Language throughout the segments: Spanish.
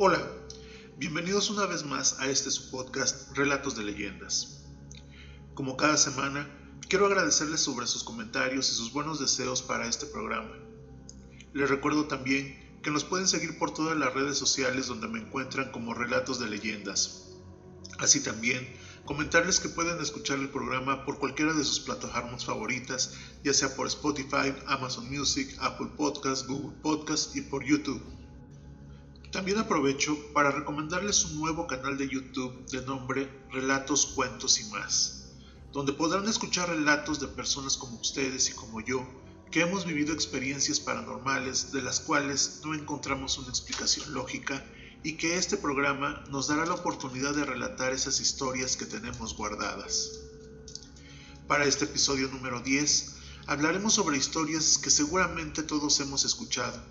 Hola, bienvenidos una vez más a este su podcast Relatos de Leyendas. Como cada semana, quiero agradecerles sobre sus comentarios y sus buenos deseos para este programa. Les recuerdo también que nos pueden seguir por todas las redes sociales donde me encuentran como Relatos de Leyendas. Así también, comentarles que pueden escuchar el programa por cualquiera de sus plataformas favoritas, ya sea por Spotify, Amazon Music, Apple Podcasts, Google Podcasts y por YouTube. También aprovecho para recomendarles un nuevo canal de YouTube de nombre Relatos, Cuentos y más, donde podrán escuchar relatos de personas como ustedes y como yo, que hemos vivido experiencias paranormales de las cuales no encontramos una explicación lógica y que este programa nos dará la oportunidad de relatar esas historias que tenemos guardadas. Para este episodio número 10 hablaremos sobre historias que seguramente todos hemos escuchado,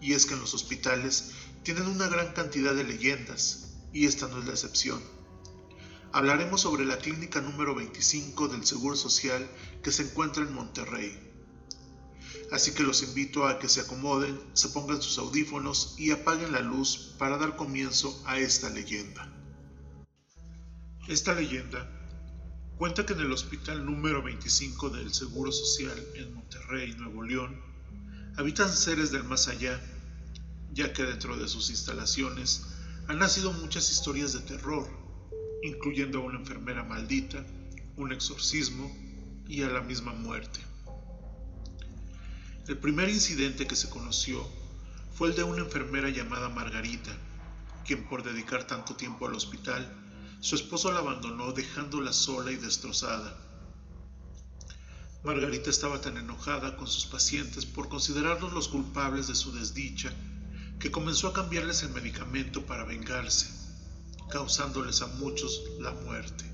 y es que en los hospitales tienen una gran cantidad de leyendas, y esta no es la excepción. Hablaremos sobre la clínica número 25 del Seguro Social que se encuentra en Monterrey. Así que los invito a que se acomoden, se pongan sus audífonos y apaguen la luz para dar comienzo a esta leyenda. Esta leyenda cuenta que en el hospital número 25 del Seguro Social en Monterrey, Nuevo León, habitan seres del más allá ya que dentro de sus instalaciones han nacido muchas historias de terror, incluyendo a una enfermera maldita, un exorcismo y a la misma muerte. El primer incidente que se conoció fue el de una enfermera llamada Margarita, quien por dedicar tanto tiempo al hospital, su esposo la abandonó dejándola sola y destrozada. Margarita estaba tan enojada con sus pacientes por considerarlos los culpables de su desdicha que comenzó a cambiarles el medicamento para vengarse, causándoles a muchos la muerte.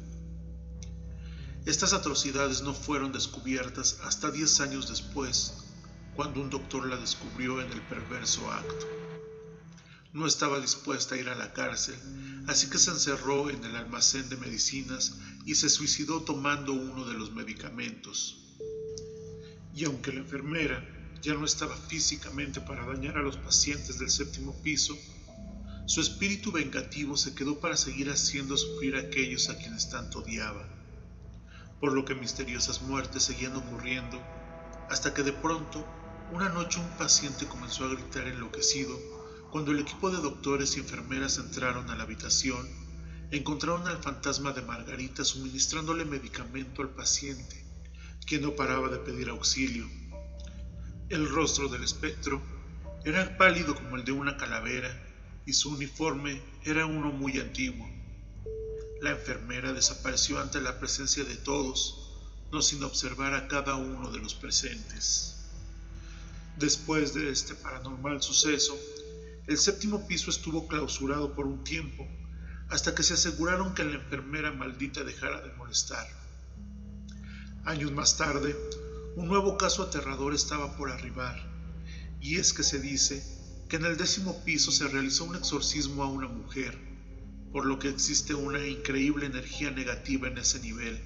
Estas atrocidades no fueron descubiertas hasta 10 años después, cuando un doctor la descubrió en el perverso acto. No estaba dispuesta a ir a la cárcel, así que se encerró en el almacén de medicinas y se suicidó tomando uno de los medicamentos. Y aunque la enfermera ya no estaba físicamente para dañar a los pacientes del séptimo piso, su espíritu vengativo se quedó para seguir haciendo sufrir a aquellos a quienes tanto odiaba, por lo que misteriosas muertes seguían ocurriendo, hasta que de pronto, una noche un paciente comenzó a gritar enloquecido cuando el equipo de doctores y enfermeras entraron a la habitación, encontraron al fantasma de Margarita suministrándole medicamento al paciente, quien no paraba de pedir auxilio el rostro del espectro era pálido como el de una calavera y su uniforme era uno muy antiguo. La enfermera desapareció ante la presencia de todos, no sin observar a cada uno de los presentes. Después de este paranormal suceso, el séptimo piso estuvo clausurado por un tiempo, hasta que se aseguraron que la enfermera maldita dejara de molestar. Años más tarde, un nuevo caso aterrador estaba por arribar, y es que se dice que en el décimo piso se realizó un exorcismo a una mujer, por lo que existe una increíble energía negativa en ese nivel,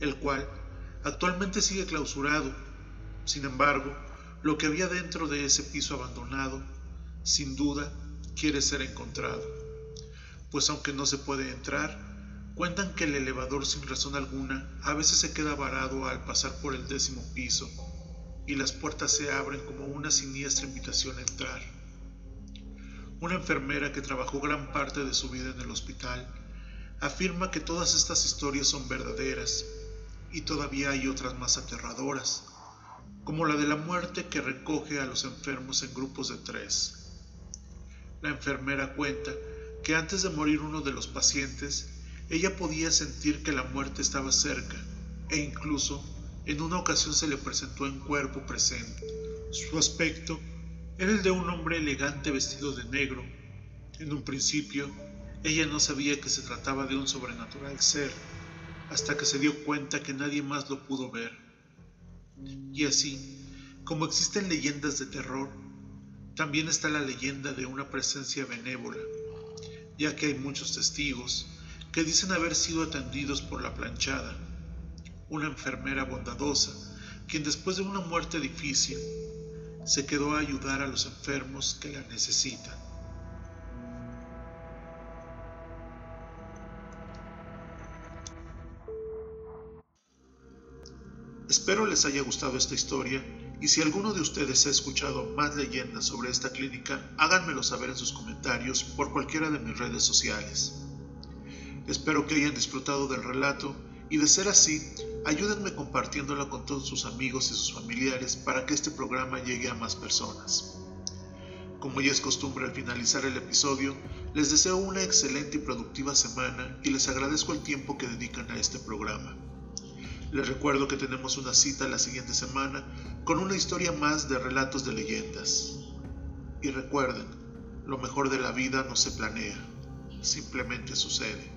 el cual actualmente sigue clausurado. Sin embargo, lo que había dentro de ese piso abandonado, sin duda, quiere ser encontrado, pues aunque no se puede entrar, Cuentan que el elevador sin razón alguna a veces se queda varado al pasar por el décimo piso y las puertas se abren como una siniestra invitación a entrar. Una enfermera que trabajó gran parte de su vida en el hospital afirma que todas estas historias son verdaderas y todavía hay otras más aterradoras, como la de la muerte que recoge a los enfermos en grupos de tres. La enfermera cuenta que antes de morir uno de los pacientes ella podía sentir que la muerte estaba cerca e incluso en una ocasión se le presentó en cuerpo presente. Su aspecto era el de un hombre elegante vestido de negro. En un principio, ella no sabía que se trataba de un sobrenatural ser, hasta que se dio cuenta que nadie más lo pudo ver. Y así, como existen leyendas de terror, también está la leyenda de una presencia benévola, ya que hay muchos testigos que dicen haber sido atendidos por la planchada, una enfermera bondadosa, quien después de una muerte difícil, se quedó a ayudar a los enfermos que la necesitan. Espero les haya gustado esta historia y si alguno de ustedes ha escuchado más leyendas sobre esta clínica, háganmelo saber en sus comentarios por cualquiera de mis redes sociales. Espero que hayan disfrutado del relato y de ser así, ayúdenme compartiéndolo con todos sus amigos y sus familiares para que este programa llegue a más personas. Como ya es costumbre al finalizar el episodio, les deseo una excelente y productiva semana y les agradezco el tiempo que dedican a este programa. Les recuerdo que tenemos una cita la siguiente semana con una historia más de relatos de leyendas. Y recuerden, lo mejor de la vida no se planea, simplemente sucede.